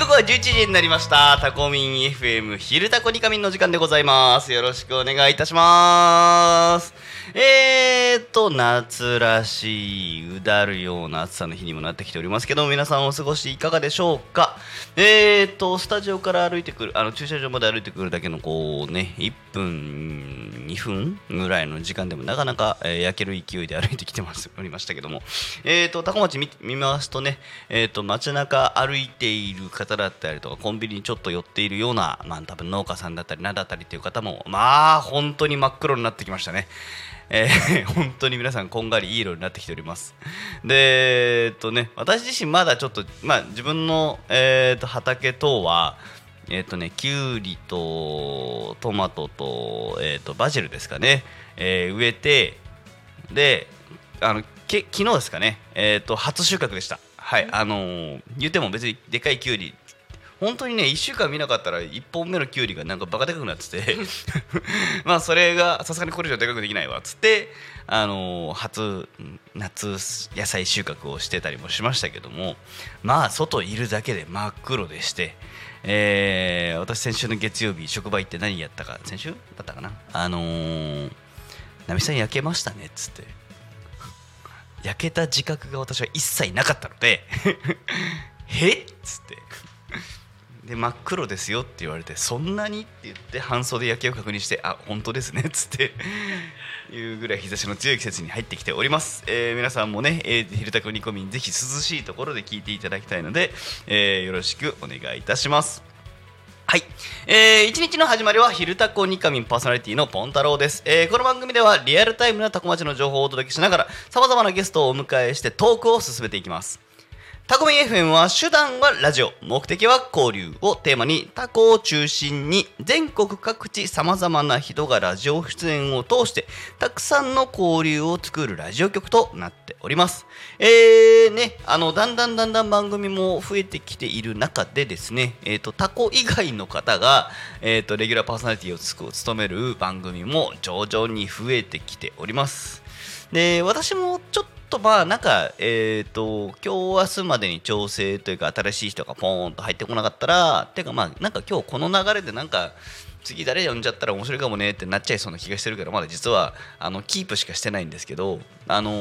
刻は11時になりました。タコミン FM 昼タコニカミンの時間でございます。よろしくお願いいたします。えーと、夏らしい、うだるような暑さの日にもなってきておりますけど、皆さんお過ごしいかがでしょうか？えーと、スタジオから歩いてくる、あの、駐車場まで歩いてくるだけの、こうね、1分、2分ぐらいの時間でもなかなか、えー焼ける勢いで歩いてきてます、おりましたけども、えーと、タコ町見見ますとね、えーと、街中歩いている方だったりとか、コンビニにちょっと寄っているような、まあ、多分農家さんだったり、なんだったりっていう方も、まあ、本当に真っ黒になってきましたね。えー 本当に皆さんこんがりいい色になってきております。でえーっとね私自身まだちょっとまあ自分の、えーっと畑等はえーっとねきゅうりとトマトと,、えーっとバジルですかね、えー植えてであのけ昨日ですかね。えーっと初収穫でした。はいあのー言っても別にでかいきゅうり本当にね1週間見なかったら1本目のきゅうりがなんかバカでかくなってて。まあそれがさすがにこれ以上でかくできないわ。っつってあのー初夏野菜収穫をしてたりもしましたけども。まあ外いるだけで真っ黒でして、えー私先週の月曜日職場行って何やったか先週だったかな？あのー「ナミさん焼けましたね」っつって。焼けた自覚が私は一切なかったので「へっ?」つって。で真っ黒ですよって言われてそんなにって言って半袖焼けを確認してあ本当ですねっつっていうぐらい日差しの強い季節に入ってきております、えー皆さんもね、えー、昼タコ煮込みぜひ涼しいところで聞いていただきたいので、えーよろしくお願いいたします。はい、えー、一日の始まりは「昼タコニカミン」パーソナリティのポン太郎です、えーこの番組ではリアルタイムなタコ町の情報をお届けしながらさまざまなゲストをお迎えしてトークを進めていきます。タコミ FM は手段はラジオ目的は交流をテーマにタコを中心に全国各地さまざまな人がラジオ出演を通してたくさんの交流を作るラジオ局となっております。えーねあのだんだんだんだん番組も増えてきている中でですねえっ、とタコ以外の方がえっ、とレギュラーパーソナリティを務める番組も徐々に増えてきております。で私もちょっととまあなんかえっ、と今日明日までに調整というか新しい人がポーンと入ってこなかったらていうかまあなんか今日この流れでなんか次誰呼んじゃったら面白いかもねってなっちゃいそうな気がしてるからまだ実はあのキープしかしてないんですけどあの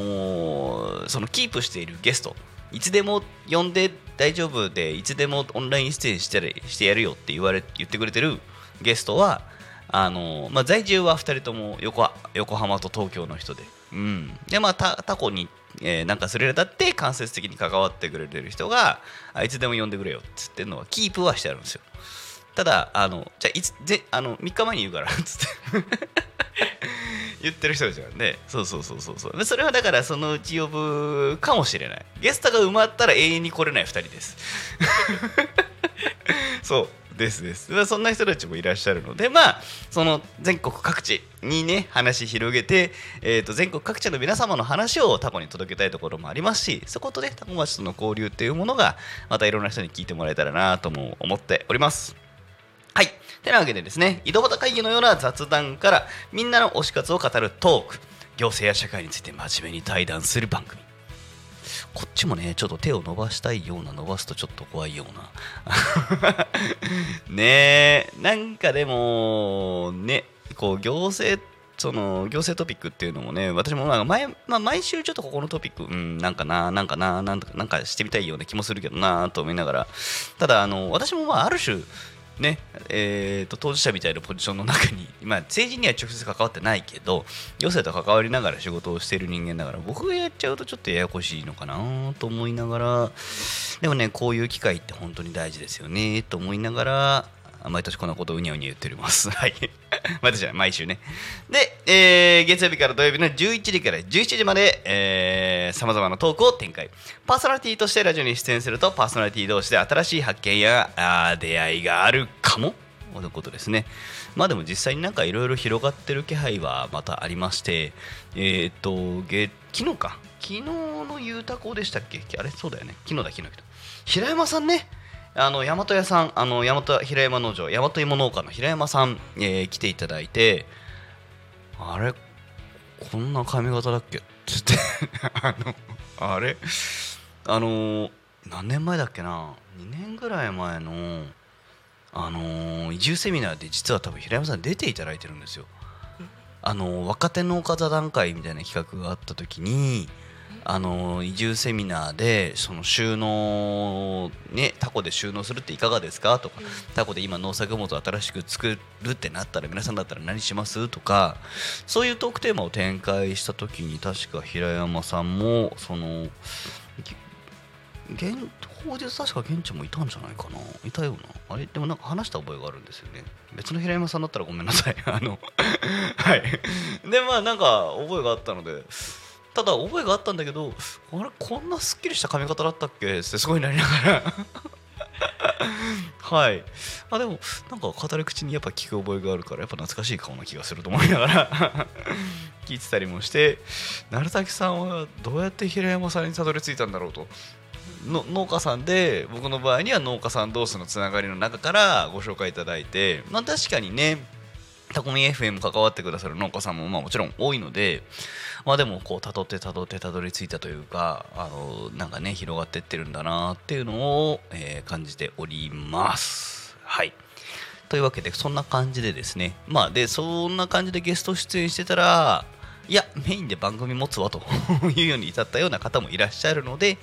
ーそのキープしているゲストいつでも呼んで大丈夫でいつでもオンライン出演してしてやるよって言われ言ってくれてるゲストはあのまあ、在住は2人とも横横浜と東京の人で、うん、でまあたタコに、えーなんかするにあたって間接的に関わってくれてる人があいつでも呼んでくれよっつってのはキープはしてあるんですよ。ただあのじゃあいつぜあの3日前に言うからっつって。言ってる人たちなんで。そうそうそうそうそう。でそれはだからそのうち呼ぶかもしれない。ゲストが埋まったら永遠に来れない2人です。そう。ですですまあそんな人たちもいらっしゃるのでまあその全国各地にね話広げて、えー、と全国各地の皆様の話をタコに届けたいところもありますしそことねタコ町との交流っていうものがまたいろんな人に聞いてもらえたらなとも思っておりますはい。てなわけでですね、井戸端会議のような雑談からみんなの推し活を語るトーク、行政や社会について真面目に対談する番組。こっちもね、ちょっと手を伸ばしたいような、伸ばすとちょっと怖いような。ねえ、なんかでも、ね、こう、行政、その行政トピックっていうのもね、私もなんか前、まあ、毎週ちょっとここのトピック、うん、なんかな、なんかな、なんとかなんかしてみたいような気もするけどなと思いながら、ただ、あの私もまあある種、ねえー、と当事者みたいなポジションの中に、まあ、政治には直接関わってないけど余生と関わりながら仕事をしている人間だから僕がやっちゃうとちょっとややこしいのかなと思いながらでもねこういう機会って本当に大事ですよねと思いながら毎年こんなことをうにゃうにゃ言っております。はい。毎年じゃない毎週ね。で、えー月曜日から土曜日の11時から17時まで、えー、様々なトークを展開。パーソナリティとしてラジオに出演すると、パーソナリティ同士で新しい発見やあ出会いがあるかも？ということですね。まあでも実際になんかいろいろ広がってる気配はまたありまして、えーっと、月昨日か。昨日のゆうたこでしたっけ？あれ？そうだよね。昨日だ、昨日。平山さんね。あの大和屋さんあの大和平山農場大和芋農家の平山さん、えー来ていただいてあれこんな髪型だっけ？って言ってあのあれ？あの何年前だっけな？2年ぐらい前のあの移住セミナーで実は多分平山さん出ていただいてるんですよ。あの若手農家座談会みたいな企画があった時にあの移住セミナーでその収納ねタコで収納するっていかがですか？とか、タコで今農作物を新しく作るってなったら皆さんだったら何します？とかそういうトークテーマを展開した時に確か平山さんもその現当日確か現地もいたんじゃないかな？いたような？あれ？でもなんか話した覚えがあるんですよね。別の平山さんだったらごめんなさい。あの はい。でまあなんか覚えがあったのでただ覚えがあったんだけどあれこんなすっきりした髪型だったっけ？ってすごいなりながら。はい。あでもなんか語り口にやっぱ聞く覚えがあるからやっぱ懐かしい顔な気がすると思いながら。聞いてたりもして鳴滝さんはどうやって平山さんにたどり着いたんだろうと。の農家さんで僕の場合には農家さん同士のつながりの中からご紹介いただいて、まあ、確かにねタコミ FM 関わってくださる農家さんもまあもちろん多いので、まあ、でもこう辿ってたどってたどり着いたというかあのなんかね広がってってるんだなっていうのを、えー感じております。はいというわけでそんな感じでですねまあでそんな感じでゲスト出演してたらいやメインで番組持つわと いうように至ったような方もいらっしゃるので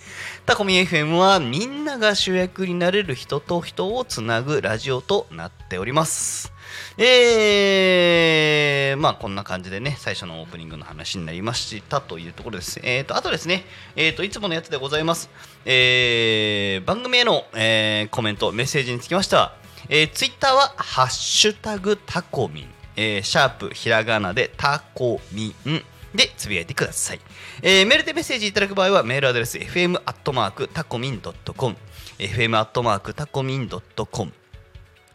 タコミ FM はみんなが主役になれる人と人をつなぐラジオとなっております。えー、まあこんな感じでね最初のオープニングの話になりましたというところです。えーとあとですねえーといつものやつでございます。えー番組への、えーコメントメッセージにつきましてはえー、ツイッターは「ハッシュタグタコミン」えーシャープひらがなでタコミン。でつぶやいてください、えーメールでメッセージいただく場合はメールアドレス fm アットマークタコミンドットコム。fm アットマークタコミンドットコム。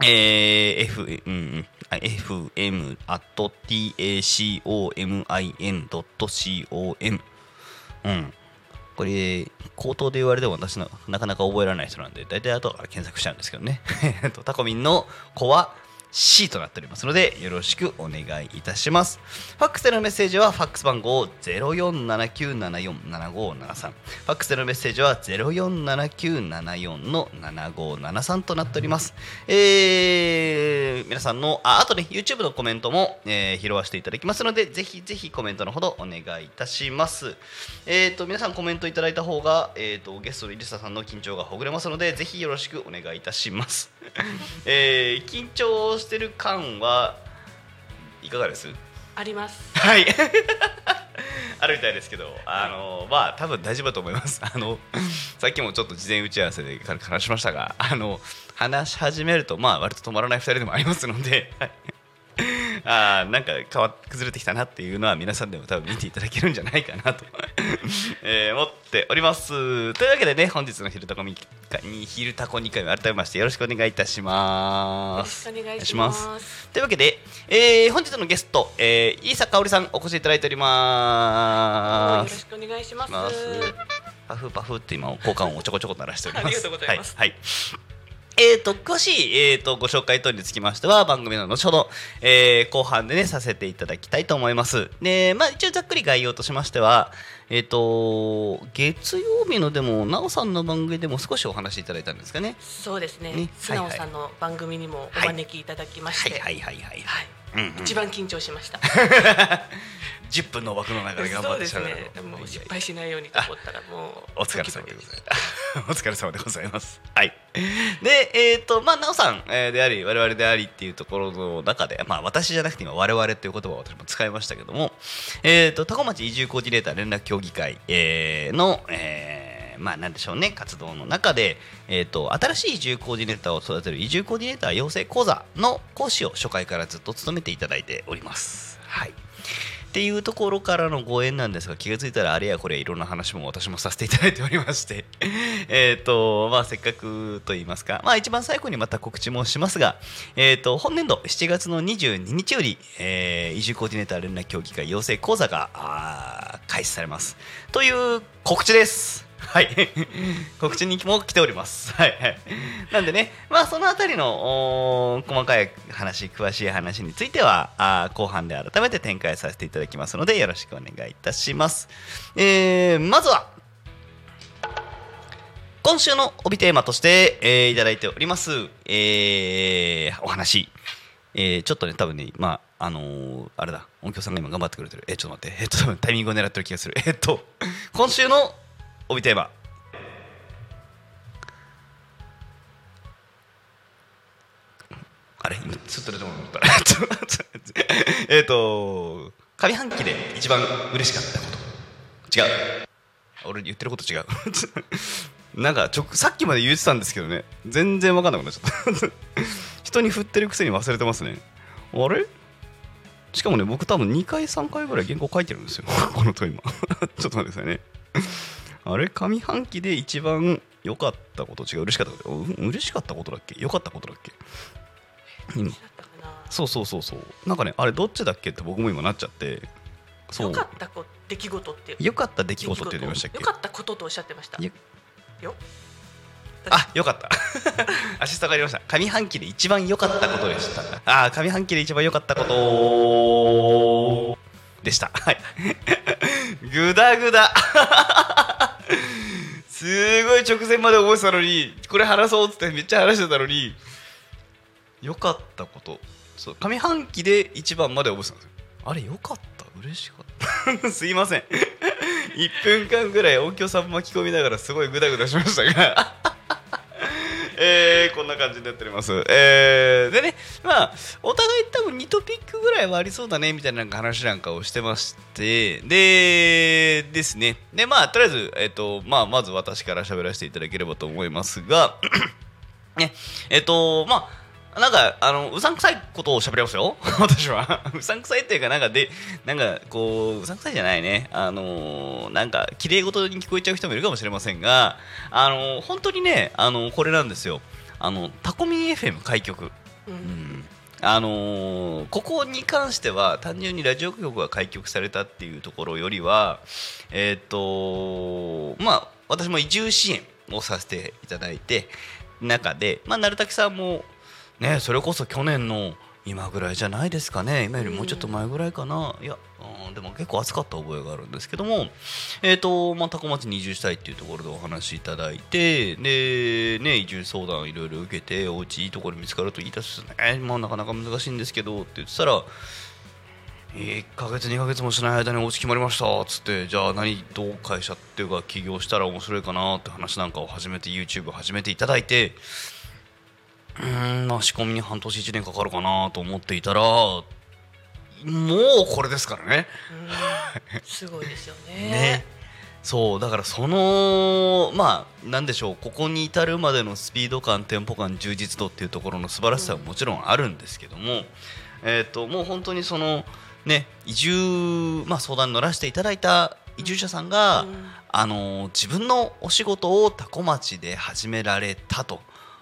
えー、F、うん、fm.tacomin.com うん。これ口頭で言われても私のなかなか覚えられない人なんで大体後から検索しちゃうんですけどね。タコミンの子は C となっておりますのでよろしくお願いいたします。ファックスでのメッセージはファックス番号0479747573ファックスでのメッセージは047974の7573となっております。えー、皆さんのああとね YouTube のコメントも、えー拾わせていただきますのでぜひぜひコメントのほどお願いいたします。えっ、と皆さんコメントいただいた方が、えー、とゲストのイリサさんの緊張がほぐれますのでぜひよろしくお願いいたします。えー緊張してる感はいかがです？あります。はい。あるみたいですけどあのまあ多分大丈夫だと思います。あのさっきもちょっと事前打ち合わせで話しましたがあの話し始めるとまあ割と止まらない2人でもありますのではい あーなんか変わ崩れてきたなっていうのは皆さんでも多分見ていただけるんじゃないかなと、えー思っております。というわけでね本日の「昼タコに昼タコ2回目改めましてよろしくお願いいたします。よろしくお願いします。というわけで、えー本日のゲスト、えー、飯坂香織さんお越しいただいております。よろしくお願いします。パフパフって今交換音をちょこちょこ鳴らしております。ありがとうございます。はい、はいえー、と詳しい、えー、とご紹介等につきましては番組の後ほど、えー後半でねさせていただきたいと思います。でまあ一応ざっくり概要としましてはえっ、と月曜日のでもなおさんの番組でも少しお話しいただいたんですかね。そうですね。ね。素直さんの番組にもお招きいただきまして、はいはいはいはい。はいうんうん一番緊張しました。10分の枠の中で頑張そうってしゃべるですね。もう失敗しないようにと思ったらもうお疲れ様でございます。お疲れ様でございます。はい。で、えっ、と、まあ、なおさん、えーであり、我々でありっていうところの中で、まあ、私じゃなくて今、我々っていう言葉を私も使いましたけども、えっ、と、多古町移住コーディネーター連絡協議会、えーの、えーまあ、なんでしょうね、活動の中で、えっ、と、新しい移住コーディネーターを育てる移住コーディネーター養成講座の講師を初回からずっと務めていただいております。はい。っていうところからのご縁なんですが気がついたらあれやこれやいろんな話も私もさせていただいておりまして えっとまあせっかくと言いますかまあ一番最後にまた告知もしますがえっ、と本年度7月の22日より、えー移住コーディネーター連絡協議会養成講座が開始されますという告知ですはい。告知にも来ております。はいはい。なんでねまあそのあたりの細かい話詳しい話についてはあ後半で改めて展開させていただきますのでよろしくお願いいたします。えー、まずは今週の帯テーマとして、えーいただいております、えーお話、えーちょっとね多分ねまああのーあれだ音響さんが今頑張ってくれてる。えーちょっと待ってえーっと多分タイミングを狙ってる気がする。えーっと今週の帯テーマあれ？今ちょっと出てもらった。ちょっと えーっと上半期で一番嬉しかったこと。違う。俺言ってること違う。なんかちょさっきまで言ってたんですけどね。全然分かんなくなっちゃった。人に振ってるくせに忘れてますね。あれ？しかもね僕多分2回3回ぐらい原稿書いてるんですよ。この問い今ちょっと待ってくださいねあれ？上半期で一番良かったこと？違う？嬉しかったこと？う嬉しかったことだっけ？良かったことだっけ？今。そうそうそうそう。なんかねあれどっちだっけって僕も今なっちゃって。良かったこ出来事って。良かった出来事って言いましたっけ？良かったこととおっしゃってました。よ。よ。あ、よかった。アシストがありました。上半期で一番良かったことでした。あー、上半期で一番良かったこと。でした。はい。ぐだぐだ。すごい直前まで覚えてたのに、これ話そうっつってめっちゃ話してたのに、良かったこと。そう、上半期で一番まで覚えてたんですよ。あれ、良かった？嬉しかった。すいません。1分間ぐらい音響さん巻き込みながらすごいグダグダしましたが えーこんな感じになっております、えーでねまあお互い多分2トらいはありそうだねみたいななんか話なんかをしてましてでですねでまあとりあえず、えっとまあ、まず私から喋らせていただければと思いますがねえっとまあなんかあのうさんくさいことを喋りますよ私はうさんくさいっていうかなんかでなんかこううさんくさいじゃないねあのなんか綺麗事に聞こえちゃう人もいるかもしれませんがあの本当にねあのこれなんですよあのタコミン FM 開局ううんあのーここに関しては単純にラジオ局が開局されたっていうところよりはえっ、とまあ私も移住支援をさせていただいて中で、まあ、鳴滝さんもねそれこそ去年の今ぐらいじゃないですかね。今よりもうちょっと前ぐらいかな、いや、うん、でも結構暑かった覚えがあるんですけどもえっ、とまあ多古町に移住したいっていうところでお話しいただいてでね移住相談いろいろ受けてお家いいところ見つかると言い出すねまあなかなか難しいんですけどって言ってたら1ヶ月2ヶ月もしない間にお家決まりましたっつってじゃあ何どう会社っていうか起業したら面白いかなって話なんかを始めて YouTube 始めていただいてうんまあ仕込みに半年1年かかるかなと思っていたらもうこれですからね。うん。すごいですよね。ね。そうだからそのまあなんでしょうここに至るまでのスピード感テンポ感充実度っていうところの素晴らしさはもちろんあるんですけども、えっ、ともう本当にそのね移住まあ相談に乗らせていただいた移住者さんが、うん。あの自分のお仕事を多古町で始められたと。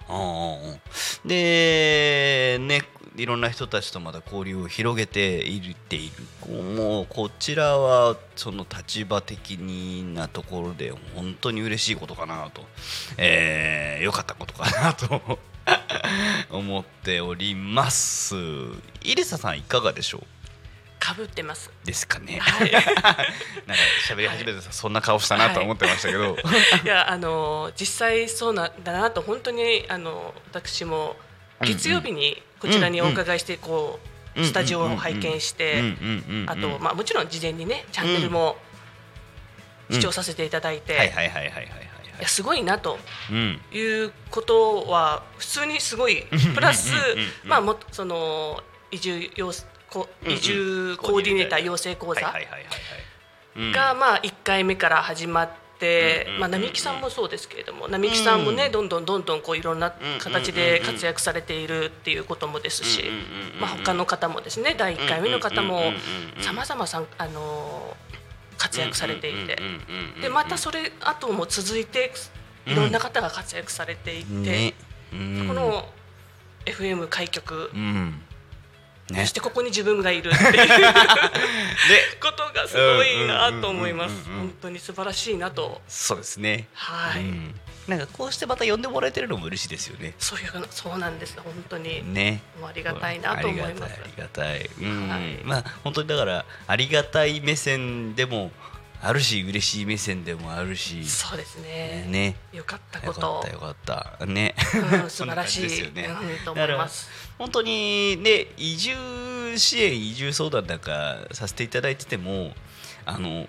うんうんうん。でねいろんな人たちとまだ交流を広げているっている。もうこちらはその立場的なところで本当に嬉しいことかなと、えー、よかったことかなと。思っております。イリサさんいかがでしょう？かぶってます。ですかね、はい。なんか喋り始めてさそんな顔したなとは思ってましたけど、いやあの実際そうなんだなと本当にあの私も月曜日にこちらにお伺いしてこうスタジオを拝見してあとまあもちろん事前にねチャンネルも視聴させていただいて、はいはいはいはいはいはいい。やすごいなとうん。いうことは普通にすごいプラスまあもその移住移住コーディネーター養成講座がまあ1回目から始まってまあ並木さんもそうですけれども並木さんもねうん。どんどんどんどんこういろんな形で活躍されているっていうこともですしまあ他の方もですね第1回目の方もさまざまさんあの活躍されていて。でまたそれ後も続いていろんな方が活躍されていてこの FM 開局うんね。そしてここに自分がいるっていう ことがすごいなと思います。本当に素晴らしいなとそうですねはい、うんなんかこうしてまた呼んでもらえてるのも嬉しいですよねそういうそうなんです本当に、ねありがたいなと思いますありがたいありがたい、うんはいまあ本当にだからありがたい目線でもあるし嬉しい目線でもあるし。そうですね。ね。よかったよかことったよかった。ね、うん、素晴らしいですよね。うん、と思います。本当にね移住支援移住相談なんかさせていただいててもあの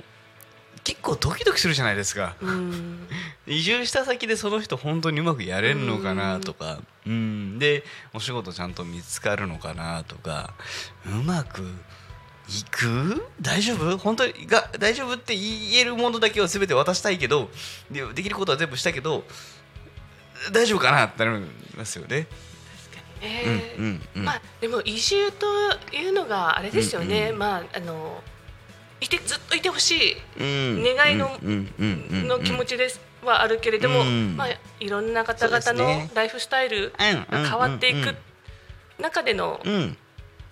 結構ドキドキするじゃないですか。うん。移住した先でその人本当にうまくやれるのかなとか。うん。でお仕事ちゃんと見つかるのかなとか。うまくいく？大丈夫？本当にが大丈夫って言えるものだけを全て渡したいけどでできることは全部したけど大丈夫かなってなりますよね。確かにね、うんまあでも移住というのがあれですよね、うんうん。まああのいてずっといてほしい。うん願いのの気持ちですはあるけれども、うん。まあいろんな方々のライフスタイルが変わっていく中でのうん。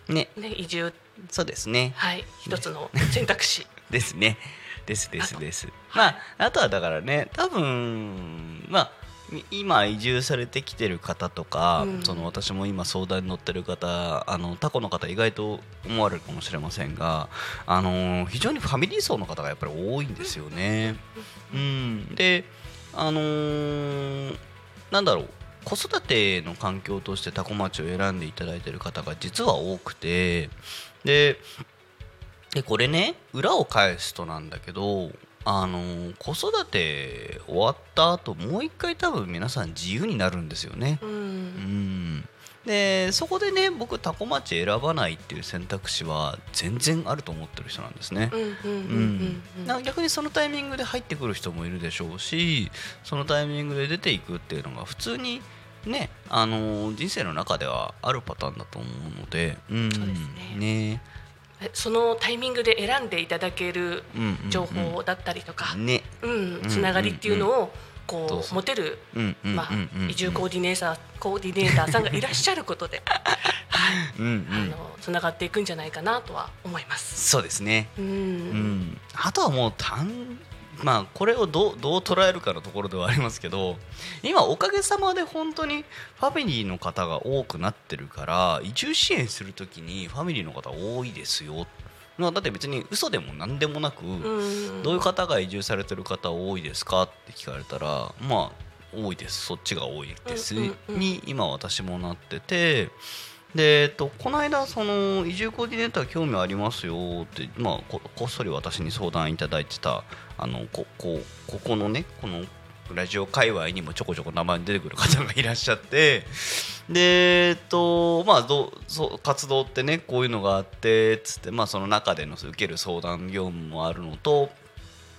ね。ね移住そうですね。はい。一つの選択肢。ですね。ですですです。まああとはだからね多分まあい今移住されてきてる方とか、うん。その私も今相談に乗ってる方あのタコの方意外と思われるかもしれませんがあの非常にファミリー層の方がやっぱり多いんですよね。うん、であのーなんだろう。子育ての環境としてタコ町を選んでいただいてる方が実は多くてででこれね裏を返すとなんだけどあの子育て終わった後もう一回多分皆さん自由になるんですよね。ううんんでそこでね僕タコ町選ばないっていう選択肢は全然あると思ってる人なんですね。逆にそのタイミングで入ってくる人もいるでしょうしそのタイミングで出ていくっていうのが普通にねあの人生の中ではあるパターンだと思うので、うん、そうですね。えそのタイミングで選んでいただける情報だったりとか、ね。うんつながりっていうのをこそう。持てる移住コーディネーターコーディネーターさんがいらっしゃることで、うんうん。あのつながっていくんじゃないかなとは思います。そうですね。うん、うん、あとはもう単まあこれをどうどう捉えるかのところではありますけど今おかげさまで本当にファミリーの方が多くなってるから移住支援するときにファミリーの方多いですよ。まあだって別に嘘でも何でもなく、うん。どういう方が移住されてる方多いですかって聞かれたらまあ多いです。そっちが多いです、に今私もなっててで、えっと、この間その移住コーディネーター興味ありますよって、まあ、ここっそり私に相談いただいてたあのここここのねこのラジオ界隈にもちょこちょこ名前に出てくる方がいらっしゃってでえっとまあどそ活動ってねこういうのがあってつってまあその中での受ける相談業務もあるのと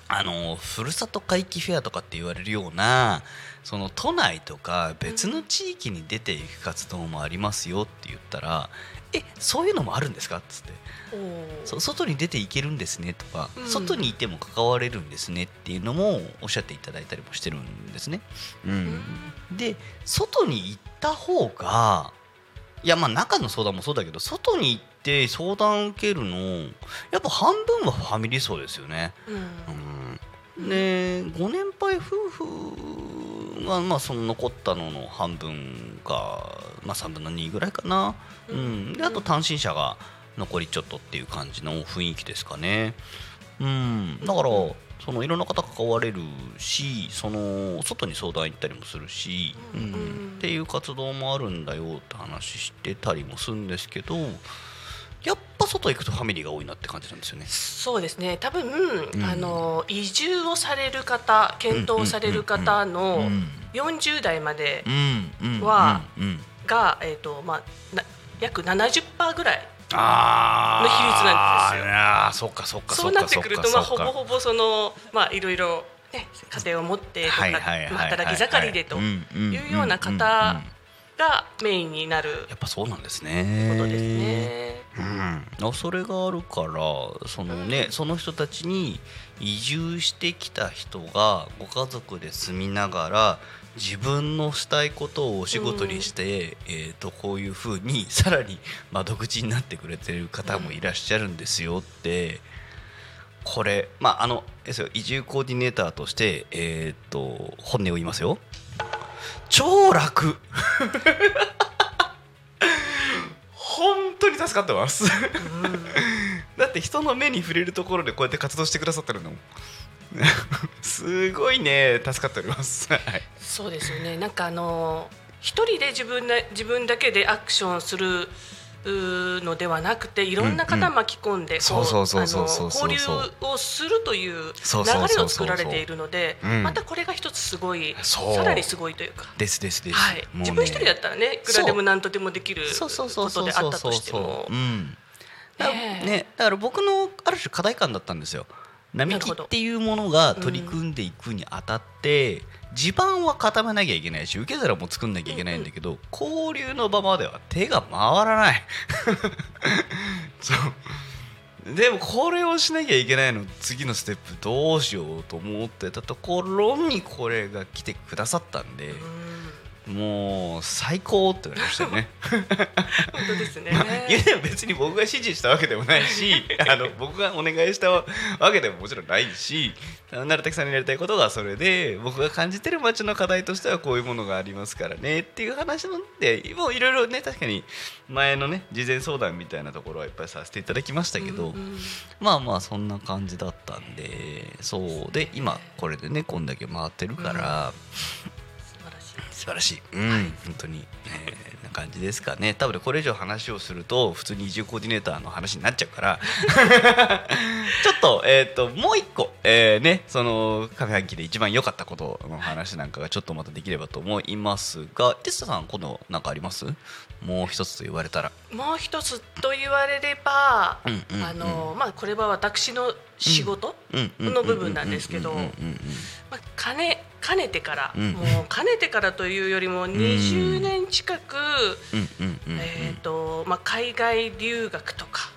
あのふるさと回帰フェアとかって言われるようなその都内とか別の地域に出ていく活動もありますよって言ったら「えそういうのもあるんですか?」っつって。そ外に出ていけるんですねとか、うん。外にいても関われるんですねっていうのもおっしゃっていただいたりもしてるんですね。うん。で外に行った方がいやまあ中の相談もそうだけど外に行って相談受けるのやっぱ半分はファミリー層ですよね。うん。うん、でご年配夫婦がまあその残ったのの半分が、まあ、3分の2ぐらいかな、うん、であと単身者が残りちょっとっていう感じの雰囲気ですかね。うん、だからそのいろんな方関われるしその外に相談行ったりもするし、うん。うん。っていう活動もあるんだよって話してたりもするんですけどやっぱ外行くとファミリーが多いなって感じなんですよね。そうですね。多分、ん。あの移住をされる方検討される方のうん40代まではが、えーとまあ、な約70%ぐらいの比率なんですよ。あー。そっかそっかそうなってくると、まあ、ほぼぼほぼその、まあ、いろいろ、ね、家庭を持ってとか、働き盛りでというような方がメインになるやっぱそうなんですね。ことですね。うん。あそれがあるからそのね、うん。その人たちに移住してきた人がご家族で住みながら自分のしたいことをお仕事にして、えー、とこういうふうに さらに窓口になってくれてる方もいらっしゃるんですよってこれまああの移住コーディネーターとしてえっ、と本音を言いますよ超楽。本当に助かってます。だって人の目に触れるところでこうやって活動してくださってるの。すごいね。助かっております。はい。そうですよね。なんかあの一人で自分で自分だけでアクションするのではなくていろんな方巻き込んで交流をするという流れを作られているのでうん。またこれが一つすごいさらにすごいというか。ですですです、はい、自分一人だったらねいくらでも何とでもできるそうそうそうことであったとしてもねだから僕のある種課題感だったんですよ並木っていうものが取り組んでいくにあたって、地盤は固めなきゃいけないし受け皿も作んなきゃいけないんだけど、交流の場までは手が回らない。そう。でもこれをしなきゃいけないの次のステップどうしようと思ってたところにこれが来てくださったんで、うんもう最高って言われましたよね。本当ですねいやでも別に僕が指示したわけでもないし あの僕がお願いしたわけでももちろんないし成竹さんにやりたいことがそれで僕が感じてる街の課題としてはこういうものがありますからねっていう話なんでもういろいろね確かに前のね事前相談みたいなところはいっぱいさせていただきましたけど、うんうんまあまあそんな感じだったんでそうで今これでねこんだけ回ってるから。素晴らしい。素晴らしい、うん、本当に、えーな感じですかね。多分ねこれ以上話をすると普通に移住コーディネーターの話になっちゃうから。ちょっと,、えー、ともう一個、えーねその上半期で一番良かったことの話なんかがちょっとまたできればと思いますがテスタさん今度何かあります？もう一つと言われたら。もう一つと言われれば、うんうんうんあのまあこれは私の仕事、うんうんの部分なんですけどうんうんうんまあ、かねかねてから、うん。もうかねてからというよりも20年近く、えーとまあ、海外留学とか、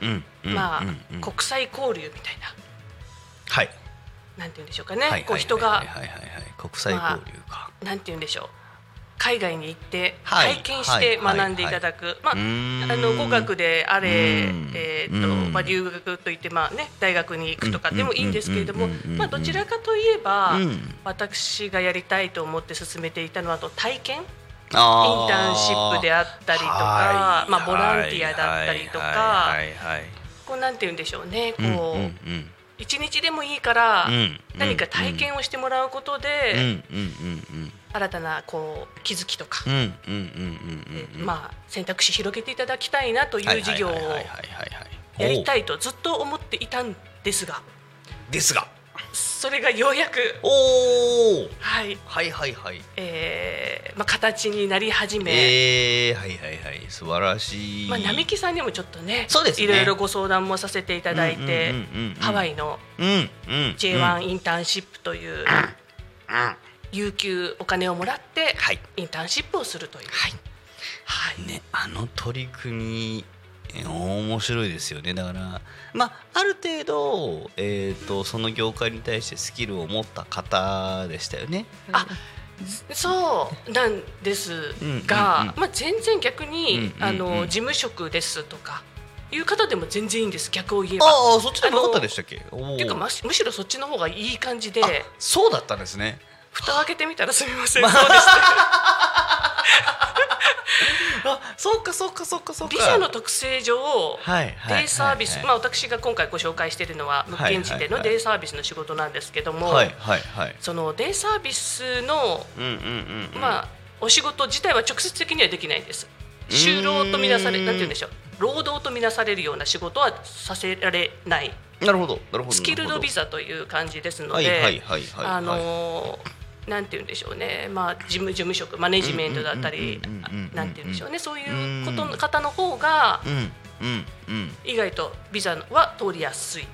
まあ国際交流みたいな。はい。なんて言うんでしょうかね、はいこう人がはいはいはいはい。国際交流か、なんて言うんでしょう海外に行ってはい体験してはい学んでいただく、まああの語学であれうん、えーうん。とまあ、留学といって、まあね、大学に行くとかでもいいんですけれどもうんうんうんうんまあどちらかといえば、うん。私がやりたいと思って進めていたのはあと体験？インターンシップであったりとか、はい。まあ、ボランティアだったりとか、はいこうなんて言うんでしょうねこう、うんうん。うん一日でもいいからうん何か体験をしてもらうことうんで、うんうん新たなこう気づきとか、うんうんうんうんうん。うんまあ、選択肢広げていただきたいなという事業をやりたいいとずっと思っていたんですが。ですが。それがようやく、おおはい。はいはいはい。えーまあ、形になり始め、えー、はいはいはい。素晴らしい。まあ、並木さんにもちょっとねそうですね。いろいろご相談もさせていただいてうんうんうんうんうん。ハワイのうんうん J1 インターンシップという有給お金をもらってはい。インターンシップをするという。はい。はい。ね、あの取り組みえ面白いですよね。だからまあある程度、えー、とその業界に対してスキルを持った方でしたよね。あそうなんですが、まあ、全然逆に、あの事務職ですとかいう方でも全然いいんです。逆を言えば。ああそっちでもよかったでしたっけ？っていうかむしろそっちの方がいい感じで。あそうだったんですね。蓋を開けてみたらすみません、そうでした あそうかそうかそうかそうか。ビザの特性上、はいはいデイサービス、はいまあ、私が今回ご紹介しているのは無現地でのデイサービスの仕事なんですけども、はいはいはい。そのデイサービスの、うんうんうんうん。まあ、お仕事自体は直接的にはできないんです。就労とみなされ、なんて言うんでしょう、労働とみなされるような仕事はさせられない、なるほどなるほど。スキルドビザザという感じですのはいはいはいで、はいはい。あのーなんて言うんでしょうね、まあ、事務事務職マネジメントだったりなんて言うんでしょうね。そういうことの方の方が。意外とビザは通りやすい。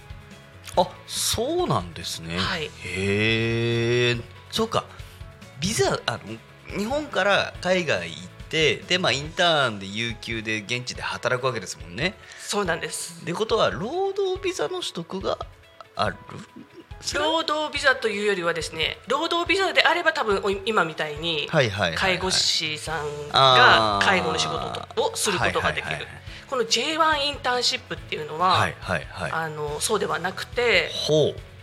あそうなんですね。はい。へえそうか。ビザあの日本から海外行ってでまあインターンで有給で現地で働くわけですもんね。そうなんです。ってことは労働ビザの取得がある？労働ビザというよりはですね労働ビザであれば多分お今みたいに介護士さんが介護の仕事をすることができる。この J1 インターンシップっていうのは、はいはいはい。あのそうではなくて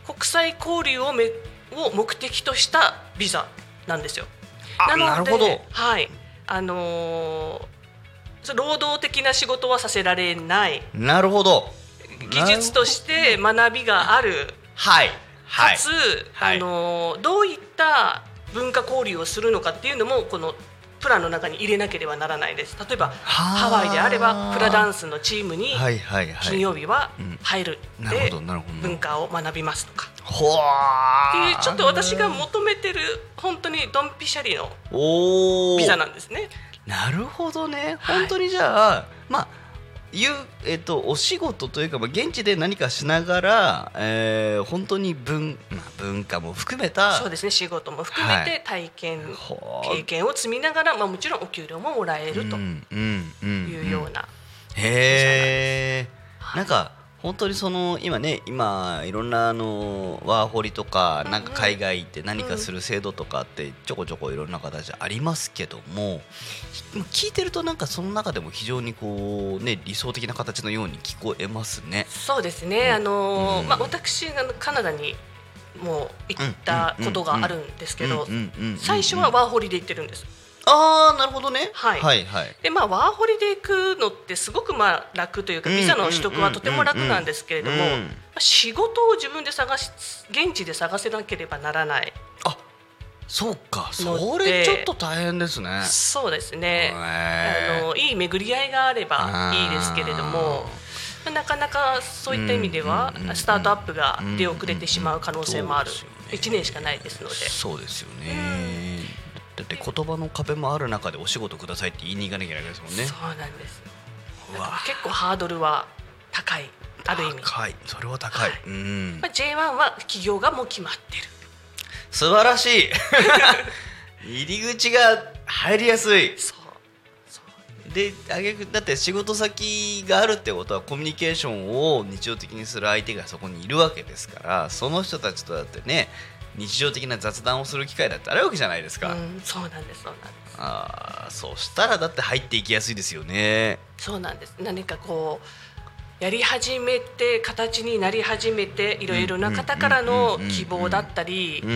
国際交流をめを目的としたビザなんですよ。あなるほど。はい。あのー労働的な仕事はさせられない。なるほど。技術として学びがある。はいはい。かつ、はい。あのどういった文化交流をするのかっていうのもこのプランの中に入れなければならないです。例えばハワイであればフラダンスのチームにはいはいはい。金曜日はうん。入る。で文化を学びますとか。ほっていうーちょっと私が求めてる本当にドンピシャリのビザなんですね。なるほどね。はい。本当にじゃあ、まあいうえっとお仕事というか、まあ、現地で何かしながら、えー、本当に文,、まあ、文化も含めたそうですね仕事も含めはて体験、ほう。経験を積みながら、まあ、もちろんお給料ももらえるというような、へえはい。なんか本当にその今ね今いろんなあのワーホリとかなんか海外行って何かする制度とかってちょこちょこいろんな形ありますけども聞いてるとなんかその中でも非常にこうね理想的な形のように聞こえますね。そうですね、あのーうん。まあ、私がカナダにもう行ったことがあるんですけどうんうんうんうん。最初はワーホリで行ってるんです。ああなるほどね。はい。はいはい。でまあ、ワーホリで行くのってすごくまあ楽というかうんビザの取得はとても楽なんですけれどもうんうん。まあ仕事を自分で探し現地で探せなければならない。あそうか。のそでれちょっと大変ですね。そうですね。あのいい巡り合いがあればいいですけれどもまあなかなかそういった意味ではうんうんうんうん。スタートアップが出遅れてしまう可能性もある。そうですよね。1年しかないですので。そうですよね。だって言葉の壁もある中でお仕事くださいって言いに行かなきゃいけないですもんね。そうなんです。結構ハードルは高いある意味、高い。それは高い。はい。うん。まあ、J1 は企業がもう決まってる。素晴らしい。入り口が入りやすい。そう。そう。であげくだって仕事先があるってことはコミュニケーションを日常的にする相手がそこにいるわけですからその人たちとだってね日常的な雑談をする機会だってあるわけじゃないですか、うん、そうなんですそうなんです。あーそうしたらだって入っていきやすいですよね。そうなんです。何かこうやり始めて形になり始めていろいろな方からの希望だったりあ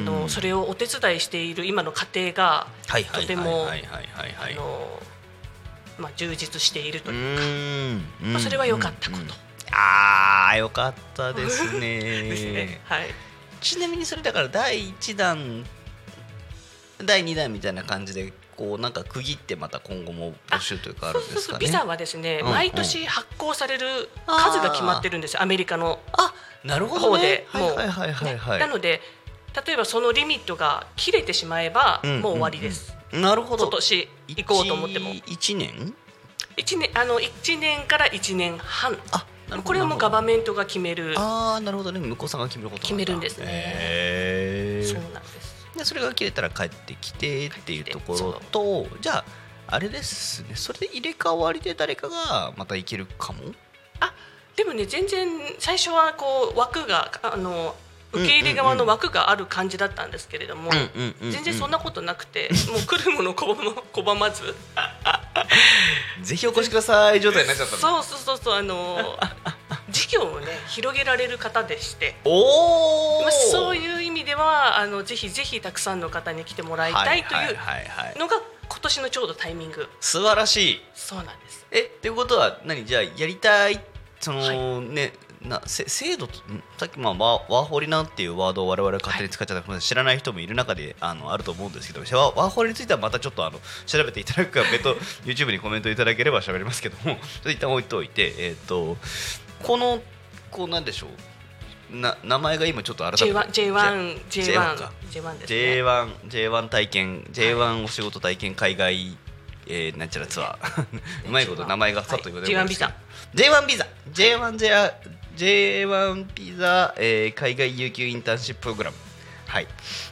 のそれをお手伝いしている今の家庭がとてもあのまあ充実しているとういうか、それは良かったこと。うん。うんあーよかったですね。ですね。はい。ちなみにそれだから第1弾第2弾みたいな感じでこうなんか区切ってまた今後も募集というかあるんですかね？ビザはですね、うんうん。毎年発行される数が決まってるんですよアメリカのあなるほどね。方で。もう、はいはいはい。はいはい、ねなので例えばそのリミットが切れてしまえば、うんもう終わりです、なるほど。今年行こうと思っても。1年？一年あの一年から一年半。あこれはもうガバメントが決める。ああなるほどね。向こうさんが決めること決めるんですね。へそうーなんです。でそれが切れたら帰ってきてっていうところとじゃああれですね。それで入れ替わりで誰かがまたいけるかも？あでもね全然最初はこう枠があの受け入れ側の枠がある感じだったんですけれども、全然そんなことなくて、もう来るもの拒ま拒まず。ぜひお越しください状態になっちゃったそうそうそうそうあの 事業をね広げられる方でして、おお、まあ、そういう意味ではあのぜひぜひたくさんの方に来てもらいたいとはいいうのが今年のちょうどタイミング。素晴らしい。そうなんです。えっていうことは何？じゃあやりたいその、はねなせ制度とんさっきまあワワーホリなんていうワードを我々勝手に使っちゃった、知らない人もいる中であのあると思うんですけどワワーホリについてはまたちょっとあの調べていただくか別途 YouTube にコメントいただければ喋りますけどもちょっと一旦置いといてえっ、とこのこうなんでしょうな名前が今ちょっと改めて。J1 J1 J1 J1 か。J1 ですね J1, J1 体験 J1 お仕事体験海外、えー、なんちゃらツアー。うまいこと名前がさっと言われてはい。J1 ビザ J1 ビザ J1 J1 J1 ピザ、えー、海外有給インターンシッププログラム。はい。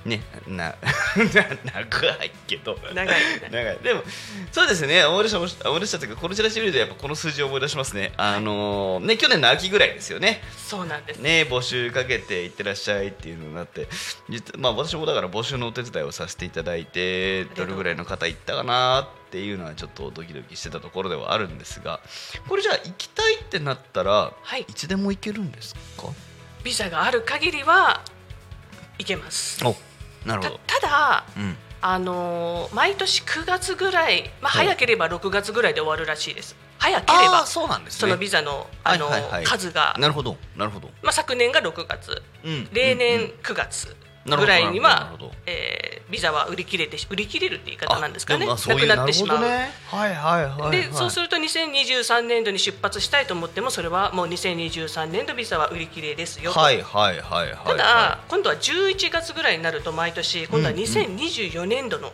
ねな 長いけど。長いね。長い。でもそうですね。思い出した思い出したというかこのチラシ見るとやっぱこの数字を思い出しますね。あのーね去年の秋ぐらいですよね。そうなんです、ね募集かけていってらっしゃいっていうのになって。実まあ私もだから募集のお手伝いをさせていただいてどれぐらいの方行ったかなっていうのはちょっとドキドキしてたところではあるんですが。これじゃあ行きたいってなったら、はい。いつでも行けるんですか？ビザがある限りは行けます。おなるたほど、ただうん、あのー毎年9月ぐらい、まあ、はい早ければ6月ぐらいで終わるらしいです。早ければ。そうなんですね。そのビザの、あのーはいはいはい。数が、なるほどなるほど、まあ、昨年が6月。うん。例年うんうん。9月ぐらいになはえービザは売り切れて売り切れるって言い方なんですかね。なくなってしまう。はいはいはい、はい、でそうすると2023年度に出発したいと思ってもそれはもう2023年度ビザは売り切れですよと、はいはいはいはいただ、今度は11月ぐらいになると毎年今度は2024年度の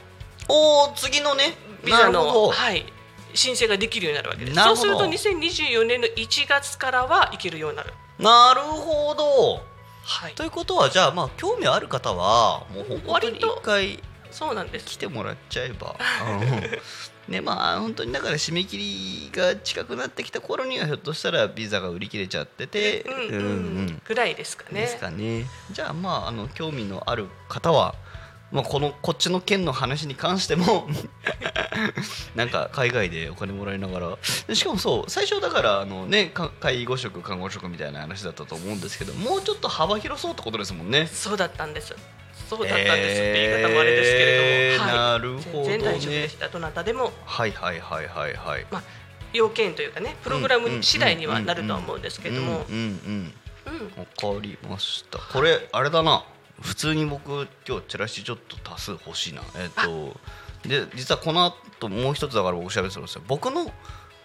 おお次のねビザの、はい、申請ができるようになるわけです。そうすると2024年の1月からは行けるようになる、なるほどはい、ということはじゃあまあ興味ある方はもう本当に一回そうなんです。来てもらっちゃえば。う んねまあ本当にだから締め切りが近くなってきた頃にはひょっとしたらビザが売り切れちゃってて。うんうん。うんうん。ぐらいですかね。ですかね。じゃあまああの興味のある方はまあ、このこっちの県の話に関しても なんか海外でお金もらいながら。でしかもそう最初だからあの、ね、か介護職看護職みたいな話だったと思うんですけどもうちょっと幅広そうってことですもんね。そうだったんです。そうだったんです。って言い方もあれですけれども、えーはい、なるほどね。全然大丈夫でした。どなたでも。はいはいはいはいはい。まあ要件というかねプログラム次第にはなるとは思うんですけれども。うんうんうん。うん。わかりました。これあれだな。普通に僕今日チラシちょっと多数欲しいな。えっ、とで実はこの後もう一つだから僕喋ってたんですよ。僕の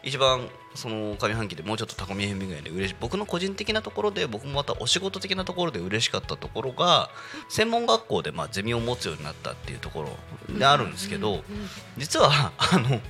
一番その上半期でもうちょっとタコミ FM 以外で嬉しい僕の個人的なところで僕もまたお仕事的なところで嬉しかったところが専門学校でまあゼミを持つようになったっていうところであるんですけど、実はあの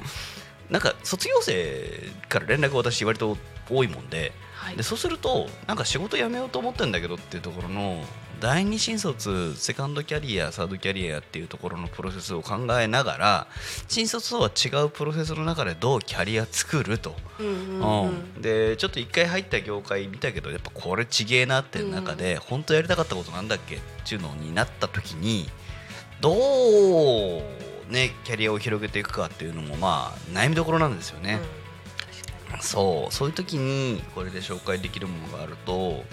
なんか卒業生から連絡を私割と多いもんではいでそうするとなんか仕事辞めようと思ってんだけどっていうところの第二新卒セカンドキャリアサードキャリアっていうところのプロセスを考えながら新卒とは違うプロセスの中でどうキャリア作ると、うんうんうん。うん。でちょっと一回入った業界見たけどやっぱこれちげえなっていう中で、本当やりたかったことなんだっけっていうのになった時にどうねキャリアを広げていくかっていうのもまあ悩みどころなんですよね。そう。そういう時にこれで紹介できるものがあると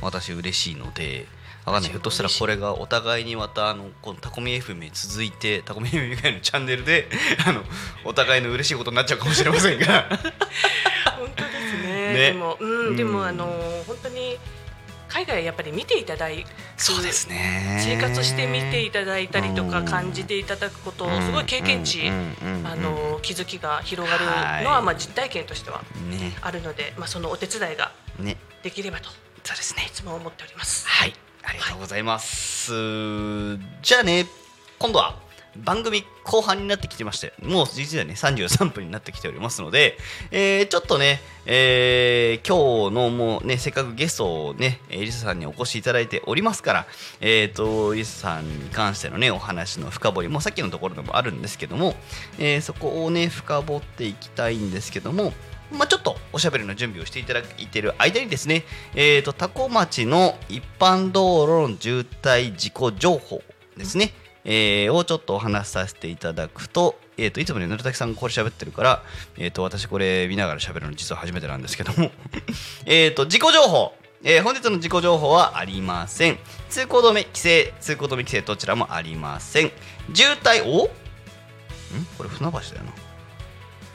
私嬉しいのでわかんない。ひょっとしたらこれがお互いにまたあのこのタコミ FM に続いてタコミ FM 以外のチャンネルであのお互いの嬉しいことになっちゃうかもしれませんが。本当ですね。ね。でも、うんうん。でもあの本当に海外やっぱり見ていただいそうですね。生活してみていただいたりとかうん。感じていただくことうん。すごい経験値あの気づきが広がるのははい。まあ実体験としてはね。あるので、まあ、そのお手伝いがね。できればとそうですね。いつも思っております。はいありがとうございます、じゃあね今度は番組後半になってきてましてもう実はね33分になってきておりますので、えーちょっとね、えー今日のもうねせっかくゲストをねえーリサさんにお越しいただいておりますからえっ、とリサさんに関してのねお話の深掘りもさっきのところでもあるんですけども、えーそこをね深掘っていきたいんですけどもまあ、ちょっとおしゃべりの準備をしていただいている間にですね、えー、と多古町の一般道路の渋滞事故情報ですね、えーをちょっとお話しさせていただくと,、えー、といつもねぬるたきさんがこれ喋ってるから、えー、と私これ見ながら喋るの実は初めてなんですけども えと事故情報えー本日の事故情報はありません。通行止め規制通行止め規制どちらもありません。渋滞お？ん？これ船橋だよな。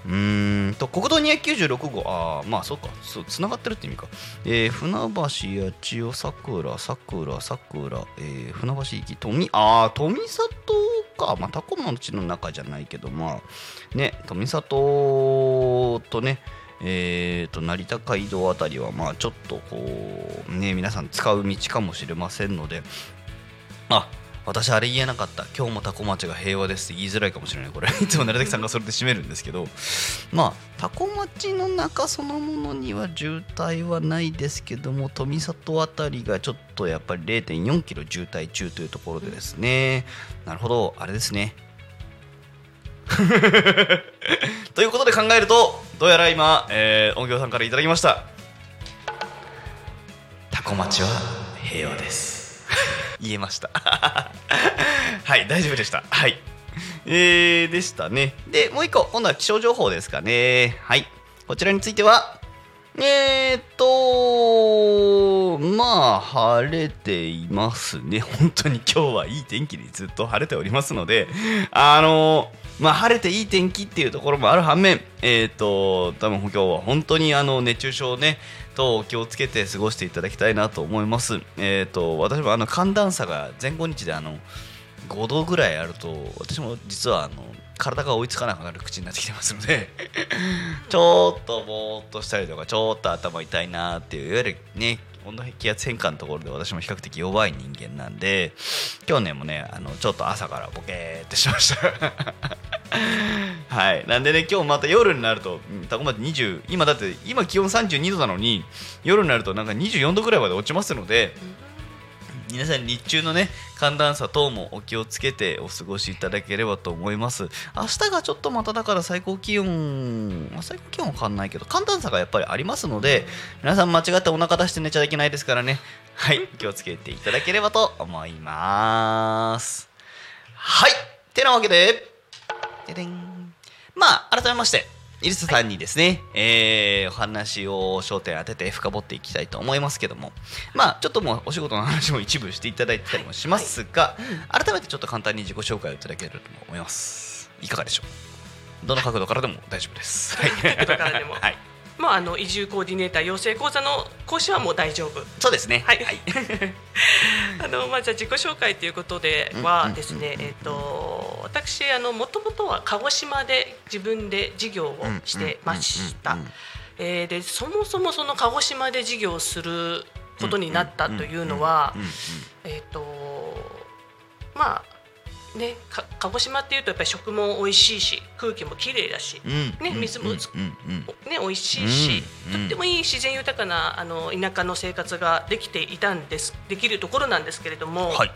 うんと国道296号。ああまあそうか。そうつながってるって意味か、えー船橋八千代桜桜桜、えー船橋行き富ああ富里か。まあタコ町の中じゃないけどまあね富里とねえー、と成田街道あたりはまあちょっとこうね皆さん使う道かもしれませんのであ私あれ言えなかった。今日もタコ町が平和ですって言いづらいかもしれない。これ。いつも成崎さんがそれで締めるんですけど。まあタコ町の中そのものには渋滞はないですけども富里あたりがちょっとやっぱり0 4キロ渋滞中というところでですね。なるほど。あれですね。ということで考えるとどうやら今、えー音響さんからいただきました。タコ町は平和です。言えました。はい大丈夫でした。はい。えー、でしたね。でもう一個今度は気象情報ですかね。はい。こちらについてはえーっとまあ晴れていますね。本当に今日はいい天気にずっと晴れておりますのであのまあ晴れていい天気っていうところもある反面えーっと多分今日は本当にあの熱中症ねと気をつけて過ごしていただきたいなと思います。えーっと私もあの寒暖差が前後日であの5度ぐらいあると私も実はあの体が追いつかなくなる口になってきてますので ちょっとぼーっとしたりとかちょっと頭痛いなっていういわゆるね温度気圧変化のところで私も比較的弱い人間なんで去年もねあのちょっと朝からボケーってしました。はい。なんでね今日また夜になるとうんタコまで20今だって今気温32度なのに夜になるとなんか24度ぐらいまで落ちますので皆さん日中のね寒暖差等もお気をつけてお過ごしいただければと思います。明日がちょっとまただから最高気温まあ最高気温は変わんないけど寒暖差がやっぱりありますので皆さん間違ってお腹出して寝ちゃいけないですからね。はい。気をつけていただければと思います。はい。てなわけでででん。まあ改めましてイリスさんにですね、えーお話を焦点当てて深掘っていきたいと思いますけども。まあちょっともうお仕事の話も一部していただいてたりもしますが、改めてちょっと簡単に自己紹介をいただければと思います。いかがでしょう？どの角度からでも大丈夫です。はい。角度からでも。はいまああの移住コーディネーター養成講座の講師はもう大丈夫。そうですね。はい。あのまあじゃあ自己紹介ということではですね、えっ、と私あのもともとは鹿児島で自分で事業をしてました。えーでそもそもその鹿児島で事業をすることになったというのは、えっ、とまあねか鹿児島っていうとやっぱり食も美味しいし空気も綺麗だし、ね水もうんね、美味しいし、うんとってもいい自然豊かなあの田舎の生活ができていたんですできるところなんですけれども、はい。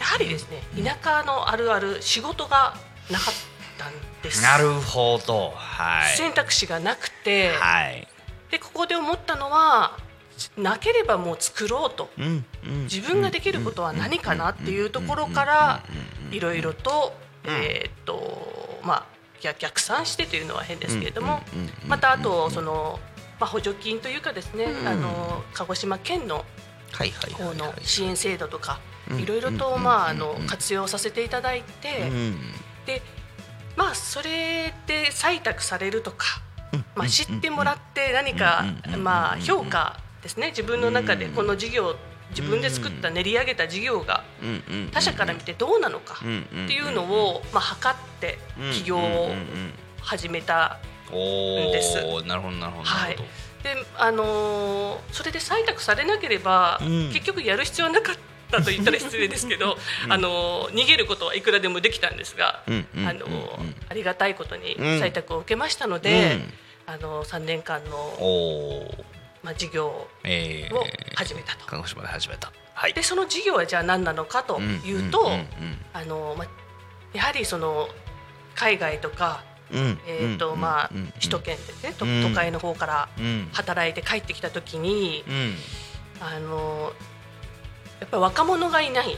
やはりですね田舎のあるある仕事がなかったんです。なるほど。はい。選択肢がなくて、はい。でここで思ったのはなければもう作ろうと。自分ができることは何かなっていうところからいろいろと,、えーっとまあ逆逆算してというのは変ですけれどもまたあとその、まあ、補助金というかですね、あの鹿児島県の方の支援制度とかうんいろいろと、うんまあ、あのうん活用させていただいて、うん。でまあそれで採択されるとか、まあ、知ってもらって何かまあ評価ですね。自分の中でこの事業自分で作った練り上げた事業が他者から見てどうなのかっていうのをまあ測って起業を始めたおです。おなるほどなるほどなはい。であのーそれで採択されなければ、うん。結局やる必要はなかったと言ったら失礼ですけど、あのー逃げることはいくらでもできたんですが、あのーありがたいことにうん。採択を受けましたので、うん。あのー3年間の、まあ、事業えーを始めたと。鹿児島で始めた。はい。でその事業はじゃあ何なのかというと、やはりその海外とか、えーとうんまあ首都圏でね、都会の方からうん。働いて帰ってきた時に、うん。あのやっぱり若者がいない。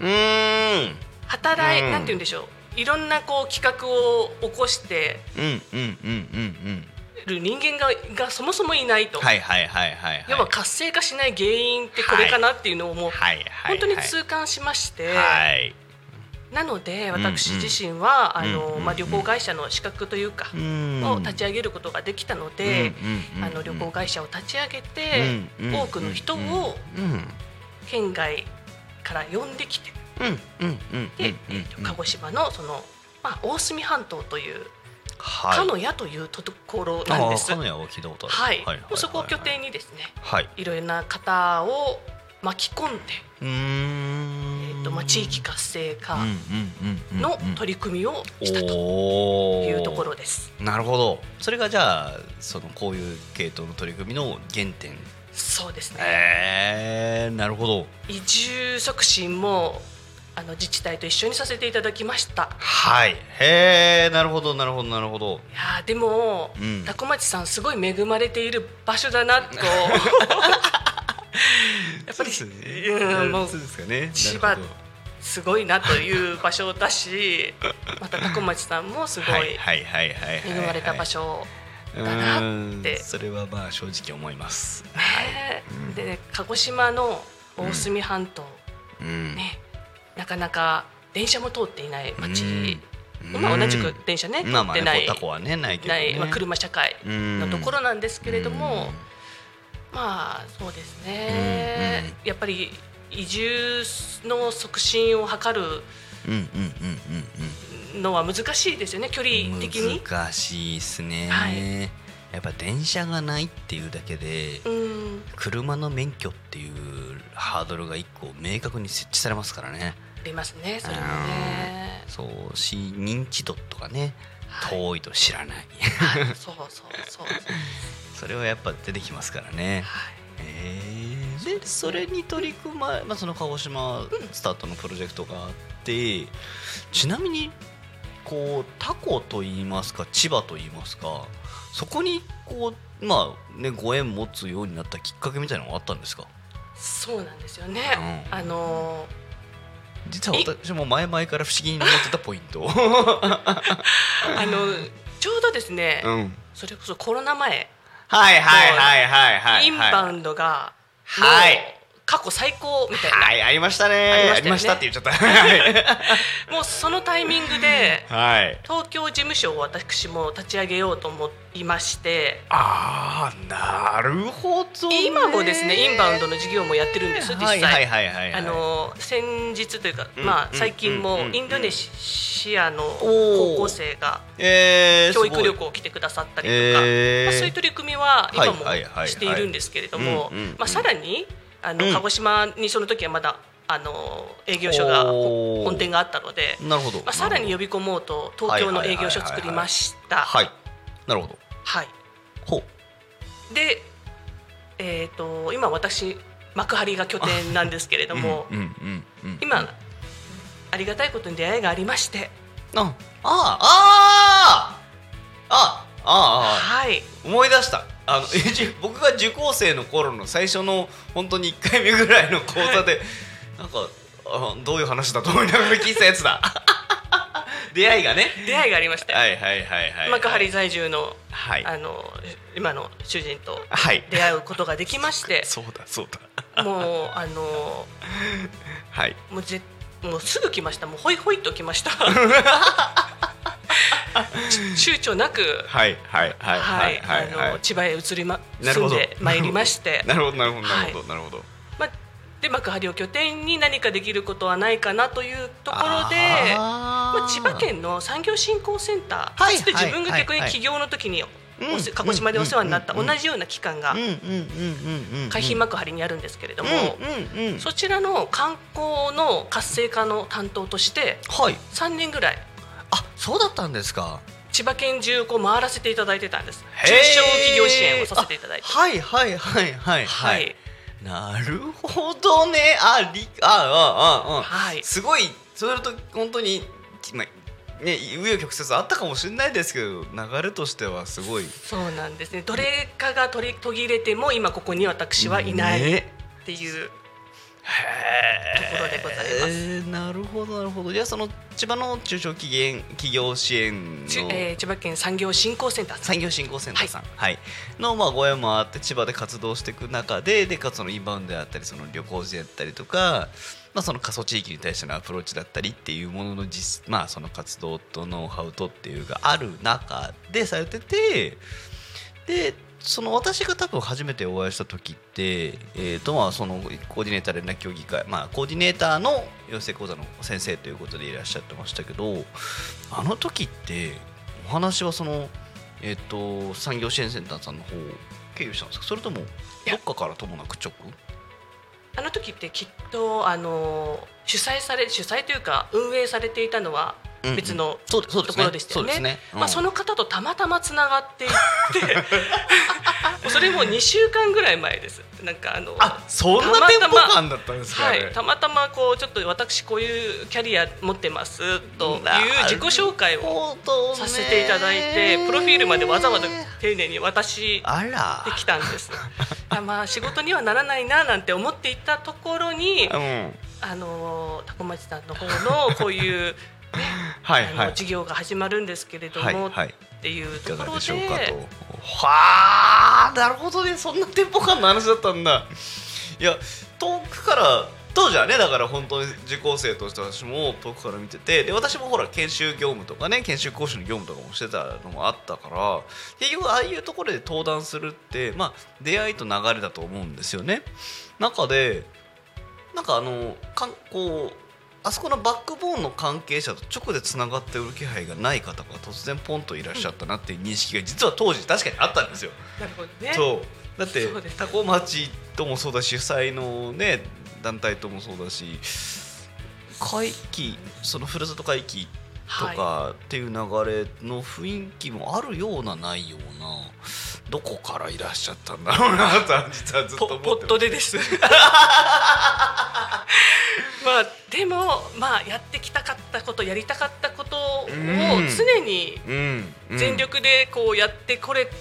うん。働い、うん。なんて言うんでしょう。いろんなこう企画を起こしてうんうんうんうんうんる人間ががそもそもいないと、はいはいはいはいはい。要は活性化しない原因ってこれかなっていうのをもうはいはい本当に痛感しまして、はい。なのでん私自身は、あうんのうん。まあ、旅行会社の資格というか、うん。を立ち上げることができたので、うんあの旅行会社を立ち上げて、うん多くの人をうん県外から呼んできてうんうんうんうんで、うん。えーと鹿児島のその、まあ、大隅半島というはい。鹿屋というところなんです。鹿屋を聞いたことある。はい。はいそこを拠点にですねはい。いろいろな方を、巻き込んで、うーん。えーとまあ、地域活性化の取り組みをしたというところです。なるほど。それがじゃあそのこういう系統の取り組みの原点。そうですね、えー、なるほど。移住促進もあの自治体と一緒にさせていただきました。はい。へえなるほどなるほどなるほど。いやーでも、うん。多古町さんすごい恵まれている場所だなと。やっぱりうんもうそうですかね。千葉すごいなという場所だし また多古町さんもすごはいいはいはいはいはい恵まれた場所うだなって。それはまあ正直思います。ねでね鹿児島の大隅半島、うん。ねなかなか電車も通っていない町、うん。まあ、同じく電車ね通ってない、ねタコはねないけどね。ないまあ、車社会のところなんですけれども、まあそうですね、やっぱり移住の促進を図るのは難しいですよね距離うん的に。難しいですね、はいやっぱ電車がないっていうだけでうん。車の免許っていうハードルが一個明確に設置されますからね。ありますねそれもね。そうし認知度とかねはい。遠いと知らない。はい。そうそうそうそう。それはやっぱ出てきますからね。はい。えーでそれに取り組ま、まあ、その鹿児島スタートのプロジェクトがあってちなみにこうタコと言いますか千葉と言いますかそこにこうまあねご縁持つようになったきっかけみたいなのがあったんですか？そうなんですよね。うん。あの実は私も前々から不思議に思ってたポイント。あのちょうどですね、うん。それこそコロナ前、はいはいはいはいはいインバウンドがはい過去最高みたいな、はいありましたね。ありましたって言っちゃった。はい。もうそのタイミングではい。東京事務所を私も立ち上げようと思いまして。ああなるほど、ね、今もですねインバウンドの事業もやってるんです実際。はいはいはいはい、はい、あの先日というか、うんまあ、うん最近もうんインドネシアの高校生がえー、教育旅行来てくださったりとか、えー。まあ、そういう取り組みは今もしているんですけれども。さらにあのうん。鹿児島にその時はまなあの営業所が本店があったので、なるほど、まあ、さらに呼び込もうと東京の営業所を作りました。はい。なるほど。はい。ほう。で、えー、と今私幕張が拠点なんですけれども、うんうん今ありがたいことに出会いがありまして、あああああああはい、思い出した。あの 僕が受講生の頃の最初の本当に1回目ぐらいの講座でなんかあどういう話だと思いながら聞いたやつだ。出会いがね。出会いがありまして、はいはいはいはい幕張在住のはい。あの今の主人とはい。出会うことができまして そうだそうだ。もうあのはい。もうぜもうすぐ来ました。もうホイホイと来ました。ち 躊躇なくはいはいはいはいはいあの千葉へ移りま住んでまいりまして。なるほどなるほどなるほはどなるほど。まあで幕張を拠点に何かできることはないかなというところでまあ、千葉県の産業振興センター、はいかつて自分が逆にはい起業の時に、鹿児島でお世話になったうん同じような機関が海浜幕張にあるんですけれども、そちらの観光の活性化の担当としてはい。3年ぐらいあそうだったんですか。千葉県中こう回らせていただいてたんです。中小企業支援をさせていただいて。あはいはいはいはい。ははい。いなるほどね。ありああああはい。すごいそれと本当にまあね紆余曲折あったかもしれないですけど流れとしてはすごい。そうなんですね。どれかが取り途切れても今ここに私はいないね。っていう、へところでございます。えーなるほどなるほど。じゃあその千葉の中小企業企業支援のちえー千葉県産業振興センター産業振興センターさん、はい。のまあご縁もあって千葉で活動していく中ででかつそのインバウンドであったりその旅行時だったりとか、まあ、その過疎地域に対してのアプローチだったりっていうものの実まあその活動とノウハウとっていうがある中でされててでその私が多分初めてお会いした時って、えーとまあ、そのコーディネーター連絡協議会、まあ、コーディネーターの養成講座の先生ということでいらっしゃってましたけどあの時ってお話はその、えー、と産業支援センターさんの方を経由したんですか？それともどっかからともなく直？あの時ってきっとあの主催され主催というか運営されていたのは別のところでしたよね。まあその方とたまたまつながっていって、それも2週間ぐらい前です。なんかあのあそんなテンポ感だったんですか、はい、たまたまこうちょっと私こういうキャリア持ってますという自己紹介をさせていただいてプロフィールまでわざわざ丁寧に私できたんです。あまあ仕事にはならないななんて思っていたところに、うん。あのタコ町さんの方のこういう、ねはいはい。あの事業が始まるんですけれども、はいはい。っていうところでしょうかと。はあなるほどね。そんなテンポ感の話だったんだ。いや遠くから当時はねだから本当に受講生として私も遠くから見ててで私もほら研修業務とかね研修講師の業務とかもしてたのもあったから結局ああいうところで登壇するってまあ出会いと流れだと思うんですよね。中でなんかあのかんこうあそこのバックボーンの関係者と直でつながっている気配がない方が突然ポンといらっしゃったなっていう認識が実は当時確かにあったんですよ。なるほどね。そうだって多古町ともそうだし主催のね団体ともそうだし会期そのふるさと会期とかっていう流れの雰囲気もあるようなないようなどこからいらっしゃったんだろうなと実はずっとポ思ってポットでです。まあでもまあやってきたかったことやりたかったことをうん。常に全力でこうやってこれて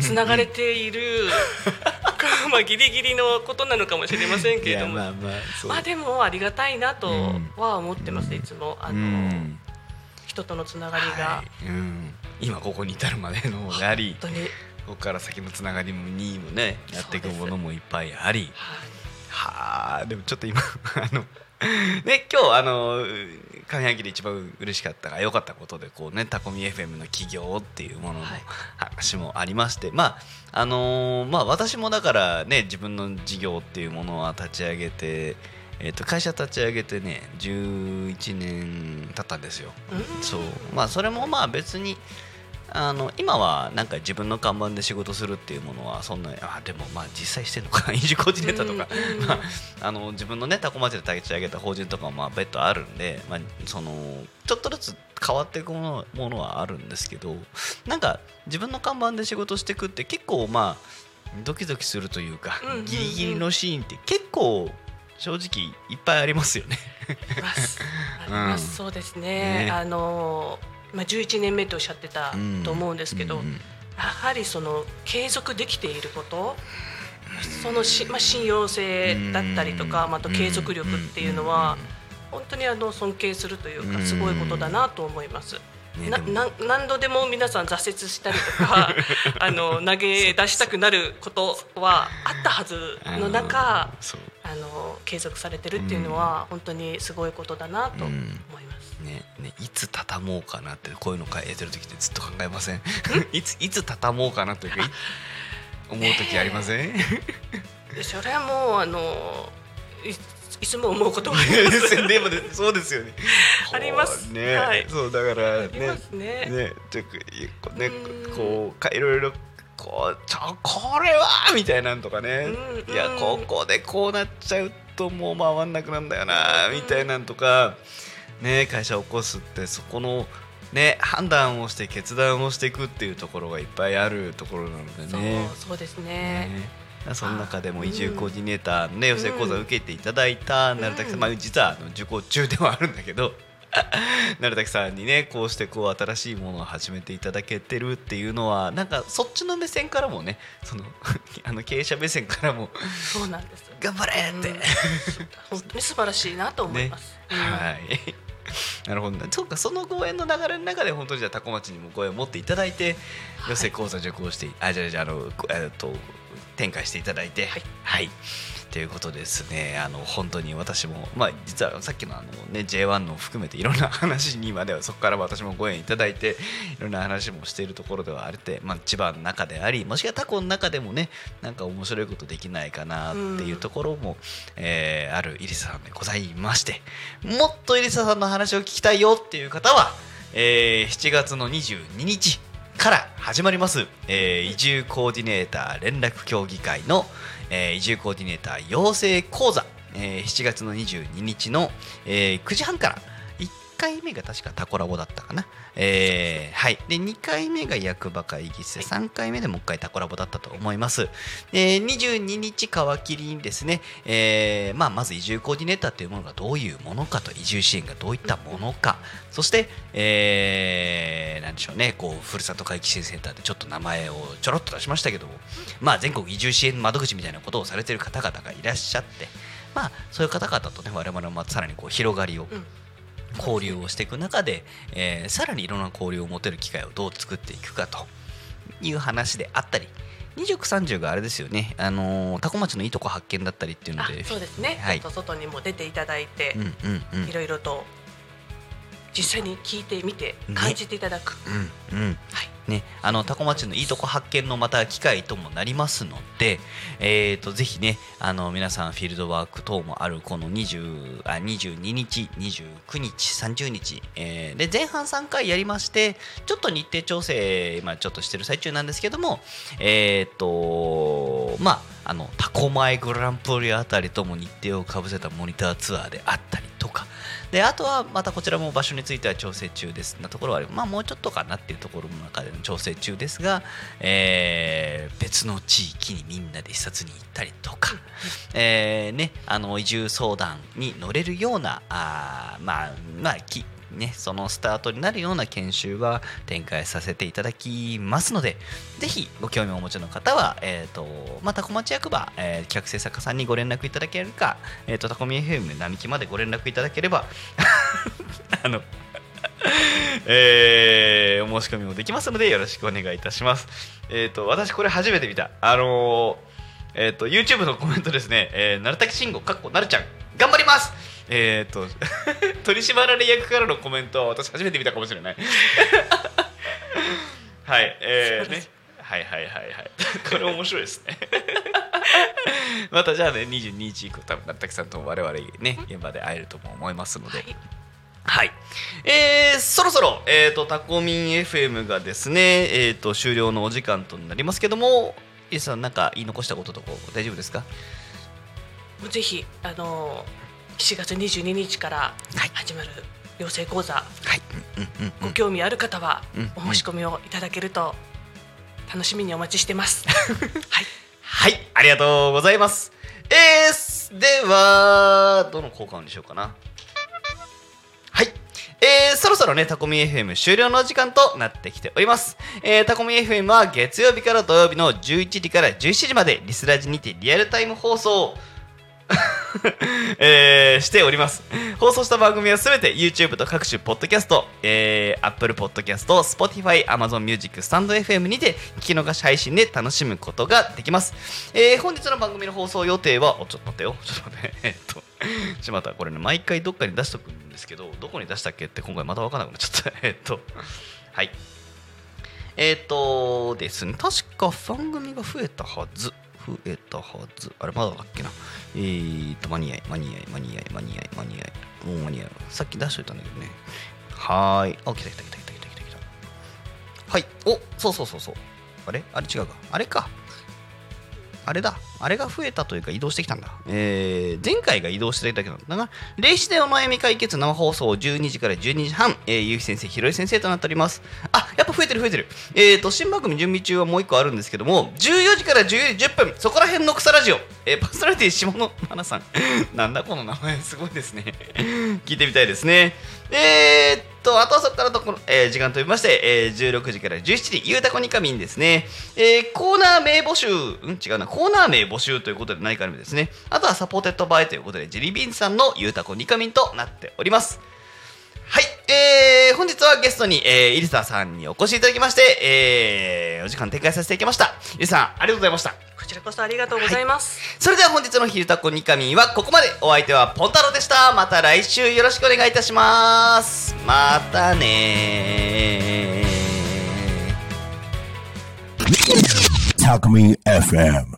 つながれている まあギリギリのことなのかもしれませんけれども。まあまあまあでもありがたいなとうん。は思ってますいつも。あうのん。人とのつながりが。はい。うん、今ここに至るまでのやり。本当に。ここから先のつながりにもねやっていくものもいっぱいあり。はあでもちょっと今 あのね今日あの上半期で一番嬉しかったが良かったことでこうねタコミ FM の起業っていうもののはい。話もありまして、まああのーまあ私もだからね自分の事業っていうものは立ち上げて、えー、と会社立ち上げてね11年経ったんですよ。うん。そう。まあそれもまあ別にあの今はなんか自分の看板で仕事するっていうものはそんなあでもまあ実際してるのか飲酒 コーディネーターとか、あ、あの自分のねタコ町で立ち上げた法人とかもまあ別途あるんで、まあ、そのちょっとずつ変わっていくものものはあるんですけどなんか自分の看板で仕事していくって結構まあドキドキするというか、うんうんうんギリギリのシーンって結構正直いっぱいありますよね。あります。あります。うんそうですね。ねあのまあ11年目とおっしゃってたと思うんですけど、うんうんやはりその継続できていること、そのしまあ信用性だったりとか、まああと継続力っていうのは本当にあの尊敬するというかすごいことだなと思います。なな何度でも皆さん挫折したりとか あの投げ出したくなることはあったはずの中あの継続されてるっていうのは本当にすごいことだなと思います。ねね、いつ畳もうかなってこういうの書いてる時ってずっと考えません？いついつ畳もうかなというかい思う時ありません？でそれはもうあのいいつも思うことはあります。でもねそうですよね ありますね、はいそうだからねね。ねちょねうんこうかいろいろこうちょこれはみたいなんとかねうんいやうんここでこうなっちゃうともう回んなくなんだよなみたいなんとかね会社を起こすってそこのね判断をして決断をしていくっていうところがいっぱいあるところなのでそうね。そうですね。ねその中でもうん移住コーディネーターのね養成講座を受けていただいたん成田さん、まあ、実はあの受講中ではあるんだけど 成田さんにねこうしてこう新しいものを始めていただけてるっていうのはなんかそっちの目線からもねその あの経営者目線からもそうなんです。頑張れって、うん。本当に素晴らしいなと思いねます。うん。はい。なるほどねそうかそのご縁の流れの中で本当にじゃあタコ町にもご縁を持っていただいてはい。養成講座受講して、あじゃあじゃああのこえっと展開していただいて。はい。はい。ということですね。あの本当に私もまあ実はさっきのあのね J1 の含めていろんな話にまではそこから私もご縁いただいていろんな話もしているところではあるて、まあ、千葉の中でありもしくはタコの中でもねなんか面白いことできないかなっていうところも、えーあるイリサさんでございましてもっとイリサさんの話を聞きたいよっていう方は、えー7月の22日から始まります、えー移住コーディネーター連絡協議会の、えー移住コーディネーター養成講座、えー7月の22日の、えー9時半から回目が確かタコラボだったかな、えーはい。で2回目が役場会議室。で3回目でもう1回タコラボだったと思います。で22日皮切りにですね、えーまあ、まず移住コーディネーターというものがどういうものかと移住支援がどういったものか。そして、えーなんでしょうね。こうふるさと回帰支援センターでちょっと名前をちょろっと出しましたけども、まあ、全国移住支援窓口みたいなことをされている方々がいらっしゃって、まあ、そういう方々とね我々もさらにこう広がりをうん交流をしていく中で、えーさらにいろんな交流を持てる機会をどう作っていくかと。いう話であったり。29、30があれですよね、あのー、タコ町のいいとこ発見だったりっていうのあで、そうですね、はい。ちょっと外にも出ていただいて。う、んうんうん。いろいろと実際に聞いてみてね。感じていただく、うんうん。はい。ね、あのタコ町のいいとこ発見のまた機会ともなりますので、えー、とぜひねあの皆さんフィールドワーク等もあるこの20あ22日29日30日、えーで前半3回やりましてちょっと日程調整今ちょっとしてる最中なんですけどもえっ、とまああのタコ前グランプリあたりとも日程をかぶせたモニターツアーであったりとかであとはまたこちらも場所については調整中ですなところはあるまあもうちょっとかなっていうところの中での調整中ですが、えー別の地域にみんなで視察に行ったりとか、えーね、あの移住相談に乗れるようなあーまあまあきね、そのスタートになるような研修は展開させていただきますのでぜひご興味をお持ちの方は、えーとまあ、タコ町役場、えー企画制作家さんにご連絡いただけるか、えー、とタコミ FM 並木までご連絡いただければ あの えーお申し込みもできますのでよろしくお願いいたします。えっ、と私これ初めて見たあのーえっ、と YouTube のコメントですね、えー、鳴滝慎吾かっこなるちゃん頑張ります。えっ、と 取り締役からのコメントは私初めて見たかもしれない。はい、えー、ね。はいはいはいはい。これ面白いですね。またじゃあね、22日以降、多分、たきさんと我々ね、現場で会えるとも思いますので、はいはい。えー、そろそろ、えー、と、タコミン FM がですね、えー、と、終了のお時間となりますけども、イエスさん、なんか言い残したこととか大丈夫ですか？もうぜひあの7月22日からはい始まる養成講座、はい。うんうんうんご興味ある方はうんお申し込みをいただけると楽しみにお待ちしてます。はい。はい、ありがとうございます。えーす、では、どの交換にしようかな。はい。えーそろそろね、タコミ FM 終了の時間となってきております。えータコミ FM は月曜日から土曜日の11時から17時までリスラジにてリアルタイム放送 えーしております。放送した番組はすべて YouTube と各種ポッドキャスト、えー、Apple Podcast、Spotify、Amazon Music、StandFM にて聞き逃し配信で楽しむことができます、えー本日の番組の放送予定はおちょっと待ってよ。ちょっと待って。えっとしまたこれね毎回どっかに出しとくんですけどどこに出したっけって今回また分からなくなっちゃった。えっとはい。えっ、とですね、確か番組が増えたはず。増えたはず。あれ、まだだっけな。えーと、間に合い、間に合い、間に合い、間に合い、間に合い。もう間に合い。さっき出しといたんだけどね。はーい。あ、来た来た来た来た来た来た来た。はい。おそうそうそうそう。あれ？あれ違うか。あれか。あれだ。あれが増えたというか移動してきたんだ。えー、前回が移動していただけなんだが、霊視でお悩み解決生放送12時から12時半、えー、ゆうき先生、ひろい先生となっております。あ、やっぱ増えてる増えてる。えーと、新番組準備中はもう一個あるんですけども、14時から14時10分、そこら辺の草ラジオ、えーパーソナリティ下野花さん。なんだこの名前、すごいですね。聞いてみたいですね。えーと、あとはそこからところ、えー時間飛びまして、えー16時から17時、ゆうたこにかみんですね。えーコーナー名募集、うん、違うな、コーナー名募集ということで何かあるですね。あとは supported by ということで、ジェリービーンズさんのゆうたこにかみんとなっております。はい、えー、本日はゲストに、えー、イリサさんにお越しいただきまして、えー、お時間展開させていただきました。イリサさん、ありがとうございました。こちらこそありがとうございます。それでは本日のひるたこにかみんはここまで。お相手はポンタロウでした。また来週よろしくお願いいたします。またねー。Talk Me FM.